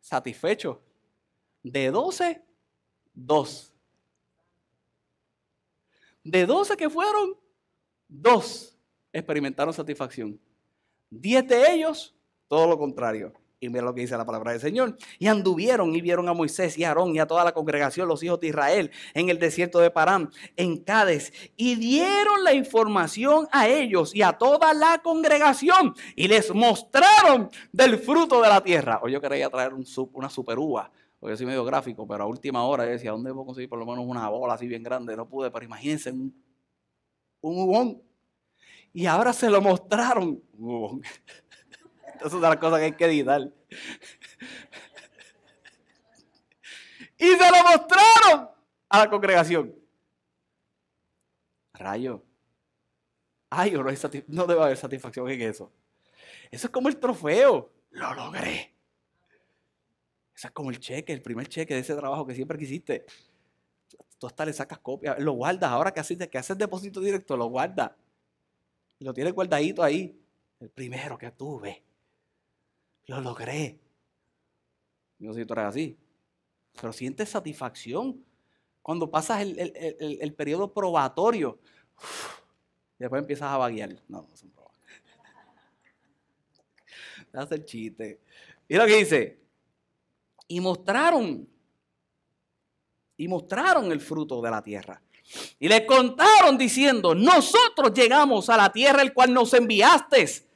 Satisfecho. De 12, 2. De 12 que fueron, dos experimentaron satisfacción. Diez de ellos, todo lo contrario. Y mira lo que dice la palabra del Señor. Y anduvieron y vieron a Moisés y a Aarón y a toda la congregación, los hijos de Israel, en el desierto de Parán, en Cádiz. Y dieron la información a ellos y a toda la congregación. Y les mostraron del fruto de la tierra. O yo quería traer un, una super uva porque soy medio gráfico, pero a última hora yo decía, ¿dónde puedo conseguir por lo menos una bola así bien grande? No pude, pero imagínense un, un Y ahora se lo mostraron. Un Esa es una cosa que hay que editar. y se lo mostraron a la congregación. Rayo. Ay, no, no debe haber satisfacción en eso. Eso es como el trofeo. Lo logré. Ese es como el cheque, el primer cheque de ese trabajo que siempre quisiste. Tú hasta le sacas copia, lo guardas. Ahora que haces, que haces depósito directo, lo guardas. Lo tienes guardadito ahí. El primero que tuve. Lo logré. No sé si tú eres así. Pero sientes satisfacción cuando pasas el, periodo probatorio. después empiezas a vaguear. No, no son probatorios. [LAUGHS] Hace el chiste. Y lo que dice, y mostraron, y mostraron el fruto de la tierra. Y le contaron diciendo, nosotros llegamos a la tierra el cual nos enviaste,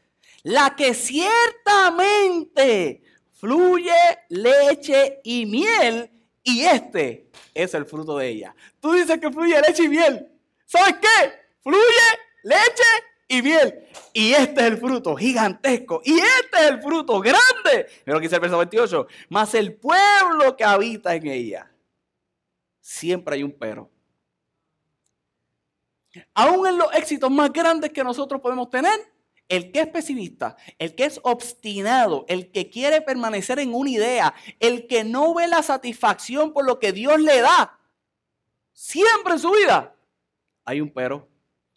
la que ciertamente fluye leche y miel, y este es el fruto de ella. Tú dices que fluye leche y miel. ¿Sabes qué? Fluye leche y miel. Y este es el fruto gigantesco. Y este es el fruto grande. Mira lo que dice el verso 28. Mas el pueblo que habita en ella. Siempre hay un pero. Aún en los éxitos más grandes que nosotros podemos tener, el que es pesimista, el que es obstinado, el que quiere permanecer en una idea, el que no ve la satisfacción por lo que Dios le da, siempre en su vida, hay un pero.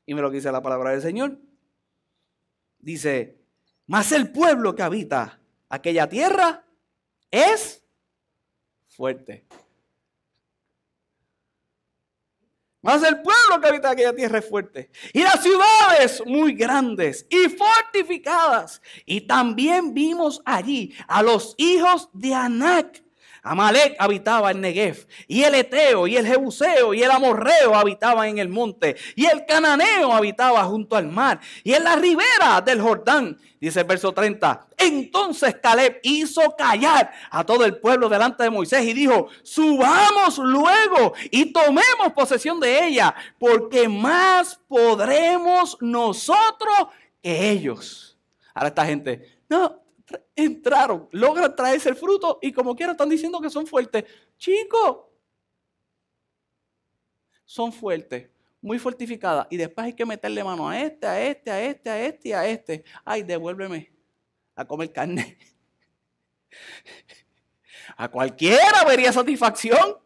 Y me lo dice la palabra del Señor. Dice, mas el pueblo que habita aquella tierra es fuerte. Mas el pueblo que habita aquella tierra es fuerte. Y las ciudades muy grandes y fortificadas. Y también vimos allí a los hijos de Anac Amalek habitaba en Negev, y el Eteo, y el Jebuseo, y el Amorreo habitaban en el monte, y el Cananeo habitaba junto al mar, y en la ribera del Jordán, dice el verso 30. Entonces Caleb hizo callar a todo el pueblo delante de Moisés y dijo, subamos luego y tomemos posesión de ella, porque más podremos nosotros que ellos. Ahora esta gente, no, entraron, logran traerse el fruto y como quiera están diciendo que son fuertes. Chicos, son fuertes, muy fortificadas. Y después hay que meterle mano a este, a este, a este, a este y a este. Ay, devuélveme a comer carne. [LAUGHS] A cualquiera vería satisfacción.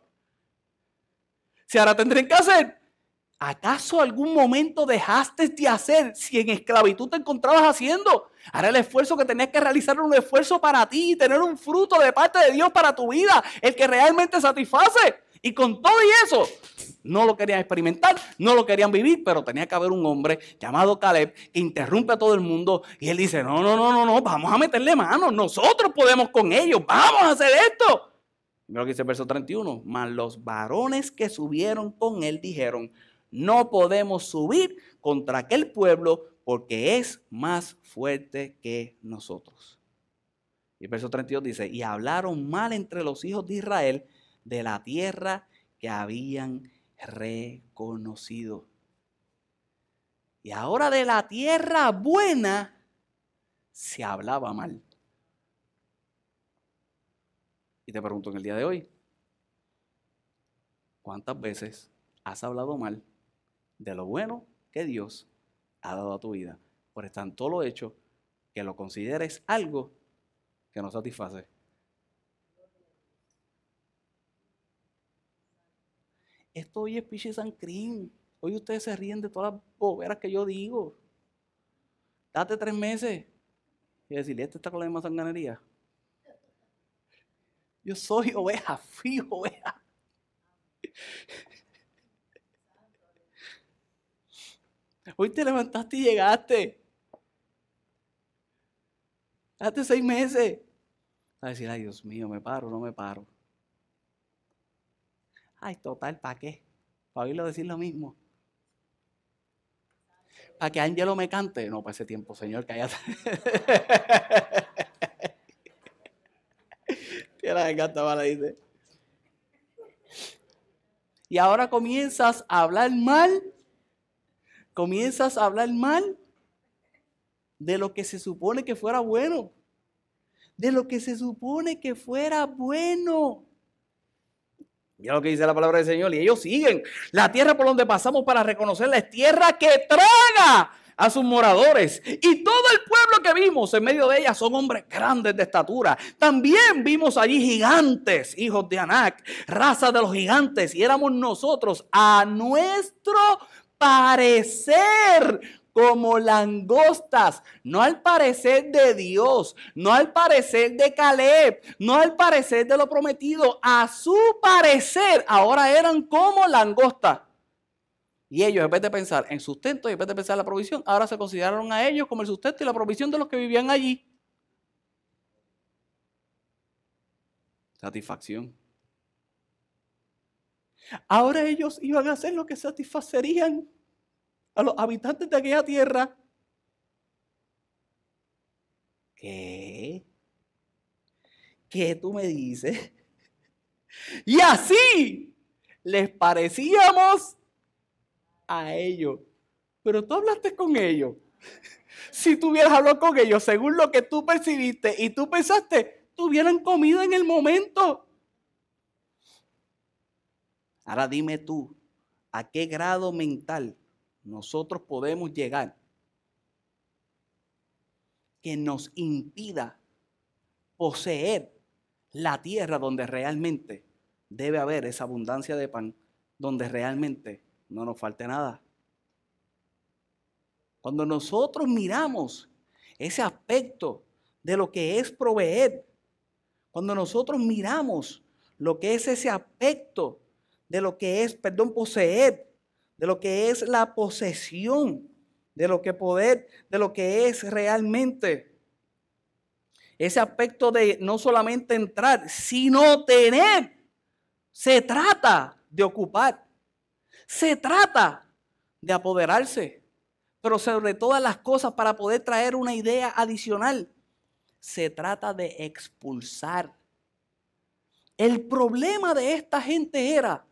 Si ahora tendrán que hacer, ¿acaso algún momento dejaste de hacer si en esclavitud te encontrabas haciendo? Ahora el esfuerzo que tenías que realizar era un esfuerzo para ti y tener un fruto de parte de Dios para tu vida, el que realmente satisface. Y con todo y eso, no lo querían experimentar, no lo querían vivir, pero tenía que haber un hombre llamado Caleb que interrumpe a todo el mundo y él dice, no, no, no, no, no, vamos a meterle mano, nosotros podemos con ellos, vamos a hacer esto. Mira lo que dice el verso 31, mas los varones que subieron con él dijeron, no podemos subir contra aquel pueblo porque es más fuerte que nosotros. Y verso 32 dice, y hablaron mal entre los hijos de Israel de la tierra que habían reconocido. Y ahora de la tierra buena se hablaba mal. Y te pregunto en el día de hoy, ¿cuántas veces has hablado mal de lo bueno que Dios ha dado a tu vida. Por todo lo hecho que lo consideres algo que no satisface. Esto hoy es Piche San Crin. Hoy ustedes se ríen de todas las boberas que yo digo. Date tres meses y decirle, este está con la misma sanganería. Yo soy oveja, [LAUGHS] fui oveja. Hoy te levantaste y llegaste. Hace seis meses. A decir, ay Dios mío, me paro, no me paro. Ay, total, ¿para qué? Para oírlo decir lo mismo. Para que Ángelo me cante. No, para ese tiempo, Señor, cállate. [LAUGHS] la encanta, vale, dice. Y ahora comienzas a hablar mal comienzas a hablar mal de lo que se supone que fuera bueno. De lo que se supone que fuera bueno. Mira lo que dice la palabra del Señor. Y ellos siguen. La tierra por donde pasamos para reconocerla es tierra que traga a sus moradores. Y todo el pueblo que vimos en medio de ella son hombres grandes de estatura. También vimos allí gigantes, hijos de Anac, raza de los gigantes. Y éramos nosotros a nuestro parecer como langostas, no al parecer de Dios, no al parecer de Caleb, no al parecer de lo prometido, a su parecer ahora eran como langostas. Y ellos, en vez de pensar en sustento y en vez de pensar en la provisión, ahora se consideraron a ellos como el sustento y la provisión de los que vivían allí. Satisfacción. Ahora ellos iban a hacer lo que satisfacerían a los habitantes de aquella tierra. ¿Qué? ¿Qué tú me dices? Y así les parecíamos a ellos. Pero tú hablaste con ellos. Si tú hubieras hablado con ellos según lo que tú percibiste y tú pensaste, tú hubieran comido en el momento. Ahora dime tú, ¿a qué grado mental nosotros podemos llegar que nos impida poseer la tierra donde realmente debe haber esa abundancia de pan, donde realmente no nos falte nada. Cuando nosotros miramos ese aspecto de lo que es proveer, cuando nosotros miramos lo que es ese aspecto de lo que es, perdón, poseer, de lo que es la posesión, de lo que poder, de lo que es realmente ese aspecto de no solamente entrar, sino tener. Se trata de ocupar. Se trata de apoderarse. Pero sobre todas las cosas, para poder traer una idea adicional, se trata de expulsar. El problema de esta gente era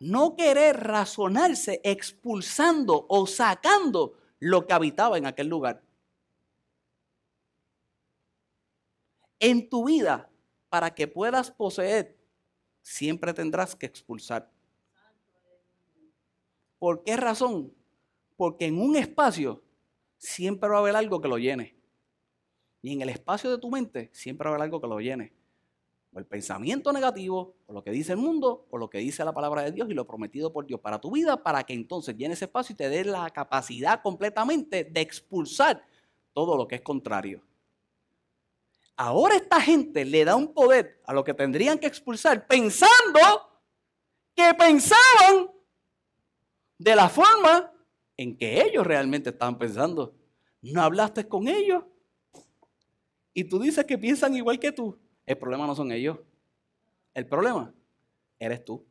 no querer razonarse expulsando o sacando lo que habitaba en aquel lugar. En tu vida, para que puedas poseer, siempre tendrás que expulsar. ¿Por qué razón? Porque en un espacio siempre va a haber algo que lo llene. Y en el espacio de tu mente siempre va a haber algo que lo llene. O el pensamiento negativo, o lo que dice el mundo, o lo que dice la palabra de Dios y lo prometido por Dios para tu vida, para que entonces llene ese espacio y te dé la capacidad completamente de expulsar todo lo que es contrario. Ahora esta gente le da un poder a lo que tendrían que expulsar pensando que pensaban de la forma en que ellos realmente estaban pensando. No hablaste con ellos. Y tú dices que piensan igual que tú. El problema no son ellos. El problema eres tú.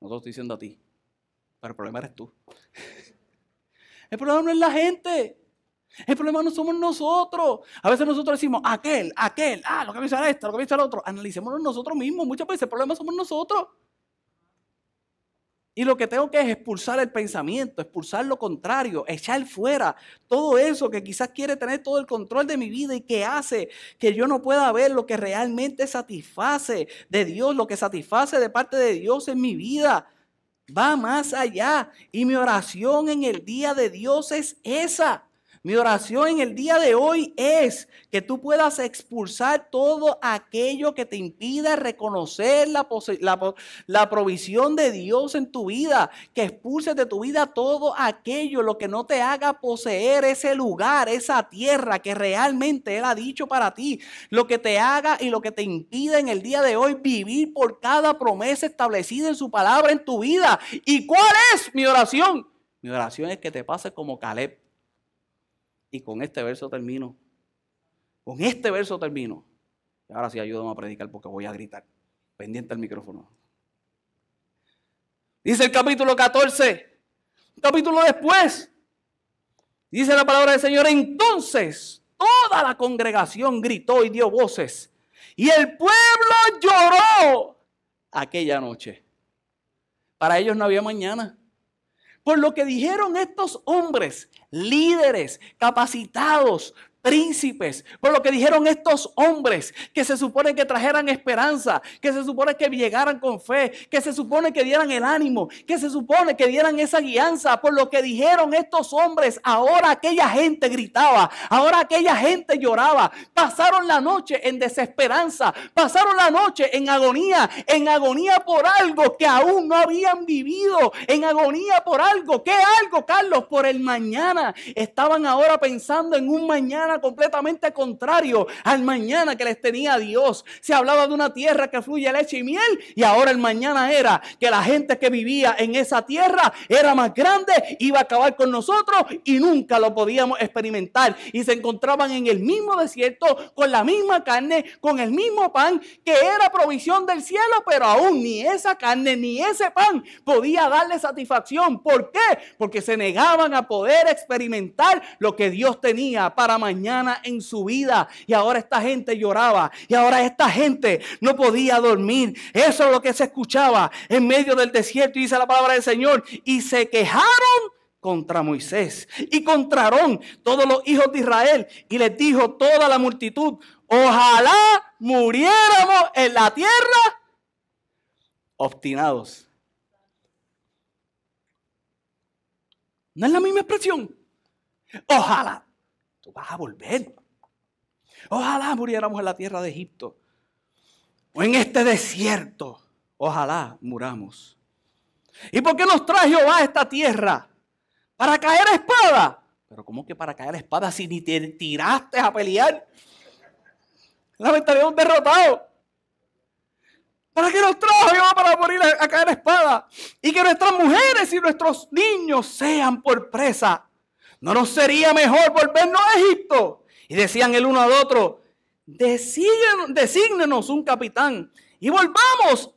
No te lo estoy diciendo a ti. Pero el problema eres tú. [LAUGHS] El problema no es la gente. El problema no somos nosotros. A veces nosotros decimos, aquel, aquel, ah, lo que piensa esto, lo que piensa el otro. Analicémonos nosotros mismos. Muchas veces el problema somos nosotros. Y lo que tengo que es expulsar el pensamiento, expulsar lo contrario, echar fuera todo eso que quizás quiere tener todo el control de mi vida y que hace que yo no pueda ver lo que realmente satisface de Dios, lo que satisface de parte de Dios en mi vida. Va más allá. Y mi oración en el día de Dios es esa. Mi oración en el día de hoy es que tú puedas expulsar todo aquello que te impida reconocer la, la, provisión de Dios en tu vida. Que expulses de tu vida todo aquello, lo que no te haga poseer ese lugar, esa tierra que realmente Él ha dicho para ti. Lo que te haga y lo que te impida en el día de hoy vivir por cada promesa establecida en su palabra en tu vida. ¿Y cuál es mi oración? Mi oración es que te pase como Caleb y con este verso termino. Con este verso termino. Y ahora sí ayúdame a predicar porque voy a gritar. Pendiente al micrófono. Dice el capítulo 14. Un capítulo después. Dice la palabra del Señor. Entonces toda la congregación gritó y dio voces. Y el pueblo lloró aquella noche. Para ellos no había mañana. Por lo que dijeron estos hombres, líderes, capacitados, príncipes, por lo que dijeron estos hombres que se supone que trajeran esperanza, que se supone que llegaran con fe, que se supone que dieran el ánimo, que se supone que dieran esa guianza, por lo que dijeron estos hombres, ahora aquella gente gritaba, ahora aquella gente lloraba, pasaron la noche en desesperanza, pasaron la noche en agonía, en agonía por algo que aún no habían vivido, en agonía por algo, ¿qué algo, Carlos? Por el mañana, estaban ahora pensando en un mañana completamente contrario al mañana que les tenía Dios. Se hablaba de una tierra que fluye leche y miel y ahora el mañana era que la gente que vivía en esa tierra era más grande, iba a acabar con nosotros y nunca lo podíamos experimentar. Y se encontraban en el mismo desierto con la misma carne, con el mismo pan que era provisión del cielo, pero aún ni esa carne ni ese pan podía darle satisfacción. ¿Por qué? Porque se negaban a poder experimentar lo que Dios tenía para mañana en su vida. Y ahora esta gente lloraba. Y ahora esta gente no podía dormir. Eso es lo que se escuchaba en medio del desierto. Y dice la palabra del Señor. Y se quejaron contra Moisés y contra todos los hijos de Israel. Y les dijo toda la multitud, ojalá muriéramos en la tierra obstinados. ¿No es la misma expresión? Ojalá vas a volver. Ojalá muriéramos en la tierra de Egipto. O en este desierto. Ojalá muramos. ¿Y por qué nos trae Jehová a esta tierra? ¿Para caer a espada? Pero ¿cómo que para caer a espada si ni te tiraste a pelear? La mentalidad de un derrotado. ¿Para qué nos trajo Jehová para morir a, a caer a espada? Y que nuestras mujeres y nuestros niños sean por presa. ¿No nos sería mejor volvernos a Egipto? Y decían el uno al otro, desígnenos un capitán y volvamos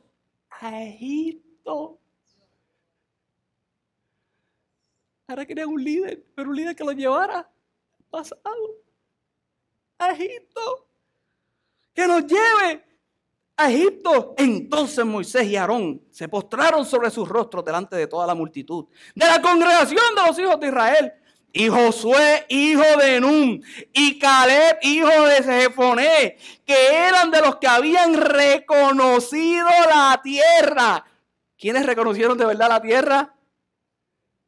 a Egipto. Ahora querían un líder, pero un líder que lo llevara pasado a Egipto. Que nos lleve a Egipto. Entonces Moisés y Aarón se postraron sobre sus rostros delante de toda la multitud, de la congregación de los hijos de Israel. Y Josué, hijo de Nun, y Caleb, hijo de Jefoné, que eran de los que habían reconocido la tierra. ¿Quiénes reconocieron de verdad la tierra?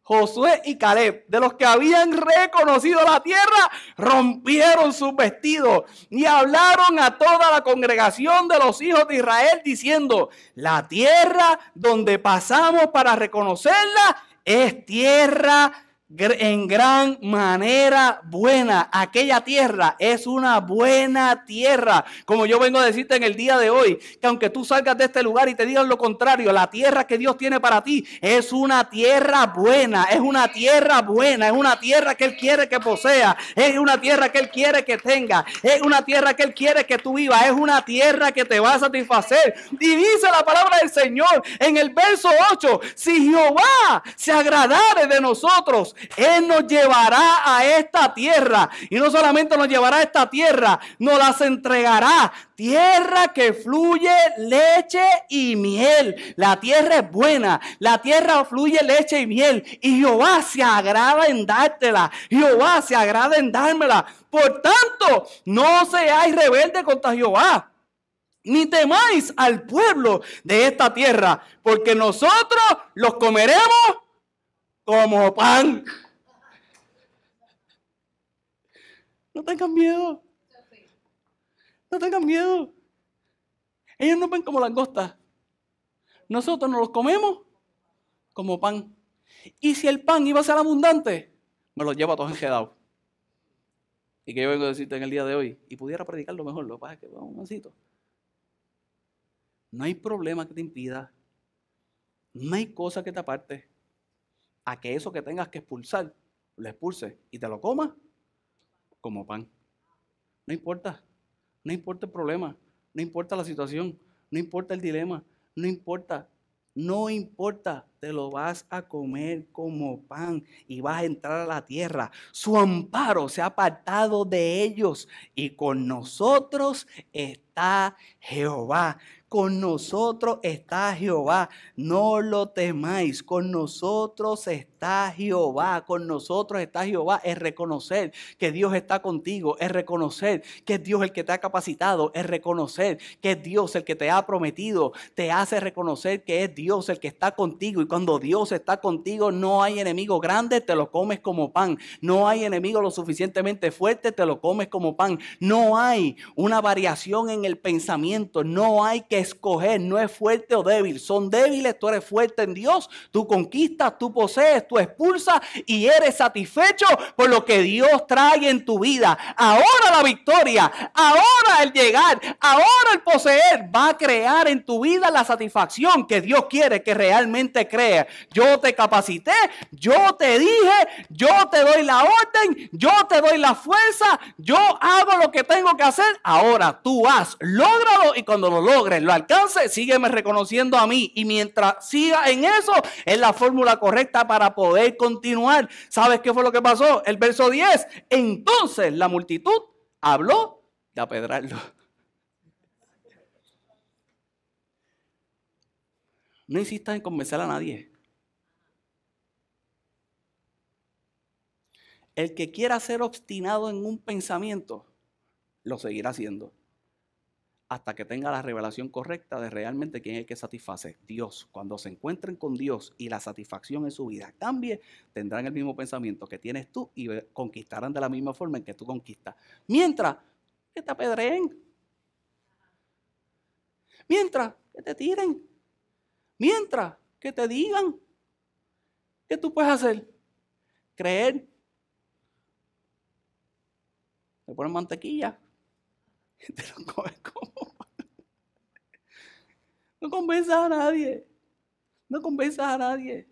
Josué y Caleb, de los que habían reconocido la tierra, rompieron sus vestidos y hablaron a toda la congregación de los hijos de Israel diciendo, la tierra donde pasamos para reconocerla es tierra en gran manera buena. Aquella tierra es una buena tierra. Como yo vengo a decirte en el día de hoy, que aunque tú salgas de este lugar y te digan lo contrario, la tierra que Dios tiene para ti es una tierra buena, es una tierra buena, es una tierra que Él quiere que posea, es una tierra que Él quiere que tenga, es una tierra que Él quiere que tú vivas, es una tierra que te va a satisfacer. Y dice la palabra del Señor en el verso 8, si Jehová se agradare de nosotros, él nos llevará a esta tierra. Y no solamente nos llevará a esta tierra, nos las entregará. Tierra que fluye leche y miel. La tierra es buena. La tierra fluye leche y miel. Y Jehová se agrada en dártela. Jehová se agrada en dármela. Por tanto, no seáis rebeldes contra Jehová ni temáis al pueblo de esta tierra, porque nosotros los comeremos como pan. No tengan miedo. No tengan miedo. Ellos nos ven como langostas. Nosotros nos los comemos como pan. Y si el pan iba a ser abundante, me lo llevo a todos enjedados. Y que yo vengo a decirte en el día de hoy, y pudiera predicarlo mejor, lo que pasa es que vamos un No hay problema que te impida. No hay cosa que te aparte. A que eso que tengas que expulsar, lo expulse y te lo comas como pan. No importa, no importa el problema, no importa la situación, no importa el dilema, no importa, no importa, te lo vas a comer como pan y vas a entrar a la tierra. Su amparo se ha apartado de ellos y con nosotros está Jehová con nosotros está Jehová, no lo temáis, con nosotros está Jehová, con nosotros está Jehová, es reconocer que Dios está contigo, es reconocer que es Dios el que te ha capacitado, es reconocer que es Dios el que te ha prometido, te hace reconocer que es Dios el que está contigo. Y cuando Dios está contigo no hay enemigo grande, te lo comes como pan, no hay enemigo lo suficientemente fuerte, te lo comes como pan, no hay una variación en el pensamiento, no hay que escoger, no es fuerte o débil, son débiles, tú eres fuerte en Dios, tú conquistas, tú posees, tú expulsas y eres satisfecho por lo que Dios trae en tu vida. Ahora la victoria, ahora el llegar, ahora el poseer va a crear en tu vida la satisfacción que Dios quiere que realmente crea. Yo te capacité, yo te dije, yo te doy la orden, yo te doy la fuerza, yo hago lo que tengo que hacer. Ahora tú haz, lógralo y cuando lo logres, lo alcance, sígueme reconociendo a mí. Y mientras siga en eso, es la fórmula correcta para poder continuar. ¿Sabes qué fue lo que pasó? El verso 10. Entonces la multitud habló de apedrarlo. No insistas en convencer a nadie. El que quiera ser obstinado en un pensamiento, lo seguirá haciendo hasta que tenga la revelación correcta de realmente quién es el que satisface. Dios. Cuando se encuentren con Dios y la satisfacción en su vida cambie, tendrán el mismo pensamiento que tienes tú y conquistarán de la misma forma en que tú conquistas. Mientras, que te apedreen. Mientras que te tiren. Mientras que te digan. ¿Qué tú puedes hacer? Creer. Te ponen mantequilla. [LAUGHS] Te lo comes como. No convenzas a nadie. No convenzas a nadie.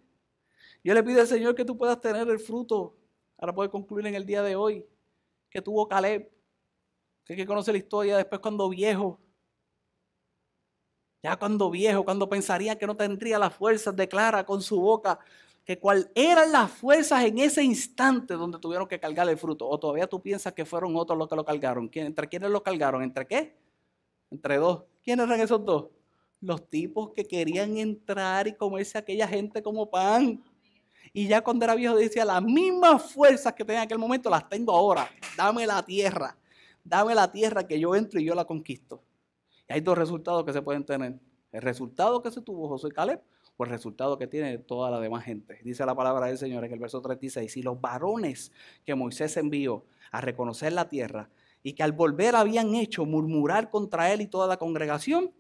Yo le pido al Señor que tú puedas tener el fruto. Ahora puedo concluir en el día de hoy. Que tuvo Caleb. Que hay que conocer la historia después cuando viejo. Ya cuando viejo, cuando pensaría que no tendría las fuerzas, declara con su boca que cuál eran las fuerzas en ese instante donde tuvieron que cargar el fruto. O todavía tú piensas que fueron otros los que lo cargaron. ¿Entre quiénes lo cargaron? ¿Entre qué? Entre dos. ¿Quiénes eran esos dos? Los tipos que querían entrar y comerse a aquella gente como pan. Y ya cuando era viejo decía, las mismas fuerzas que tenía en aquel momento las tengo ahora. Dame la tierra. Dame la tierra que yo entro y yo la conquisto. Y hay dos resultados que se pueden tener. El resultado que se tuvo José Caleb o el resultado que tiene toda la demás gente. Dice la palabra del Señor en el verso 36, y los varones que Moisés envió a reconocer la tierra y que al volver habían hecho murmurar contra él y toda la congregación,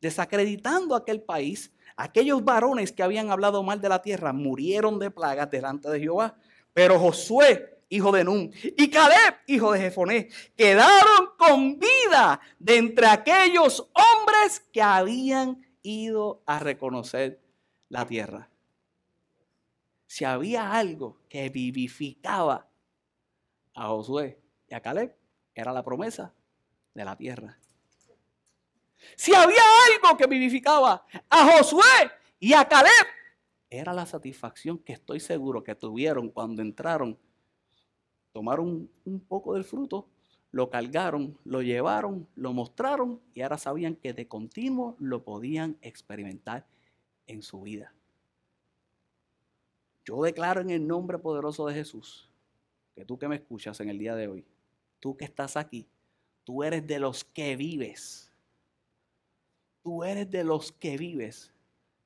desacreditando aquel país, aquellos varones que habían hablado mal de la tierra murieron de plagas delante de Jehová. Pero Josué, hijo de Nun, y Caleb, hijo de Jefoné, quedaron con vida de entre aquellos hombres que habían ido a reconocer la tierra. Si había algo que vivificaba a Josué y a Caleb, era la promesa de la tierra. Si había algo que vivificaba a Josué y a Caleb, era la satisfacción que estoy seguro que tuvieron cuando entraron, tomaron un poco del fruto, lo cargaron, lo llevaron, lo mostraron y ahora sabían que de continuo lo podían experimentar en su vida. Yo declaro en el nombre poderoso de Jesús que tú que me escuchas en el día de hoy, tú que estás aquí, tú eres de los que vives tú eres de los que vives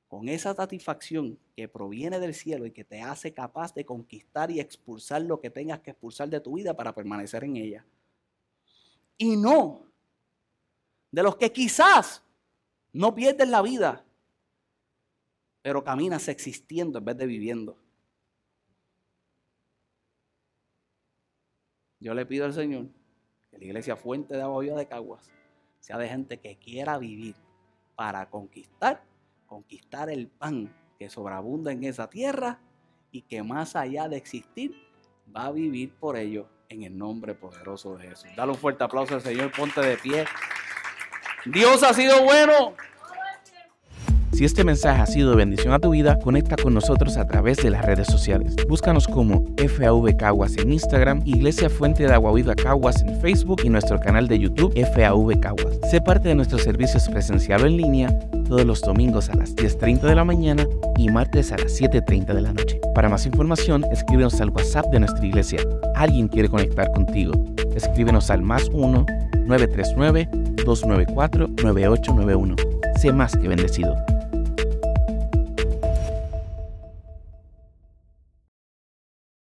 con esa satisfacción que proviene del cielo y que te hace capaz de conquistar y expulsar lo que tengas que expulsar de tu vida para permanecer en ella. Y no de los que quizás no pierden la vida, pero caminas existiendo en vez de viviendo. Yo le pido al Señor que la iglesia Fuente de Agua de Caguas sea de gente que quiera vivir para conquistar, conquistar el pan que sobreabunda en esa tierra y que más allá de existir, va a vivir por ello en el nombre poderoso de Jesús. Dale un fuerte aplauso al Señor, ponte de pie. Dios ha sido bueno. Si este mensaje ha sido de bendición a tu vida, conecta con nosotros a través de las redes sociales. Búscanos como FAV Caguas en Instagram, Iglesia Fuente de Agua Viva Caguas en Facebook y nuestro canal de YouTube FAV Caguas. Sé parte de nuestros servicios presencial o en línea todos los domingos a las 10.30 de la mañana y martes a las 7.30 de la noche. Para más información, escríbenos al WhatsApp de nuestra iglesia. Alguien quiere conectar contigo. Escríbenos al más 1 939 294 9891. Sé más que bendecido.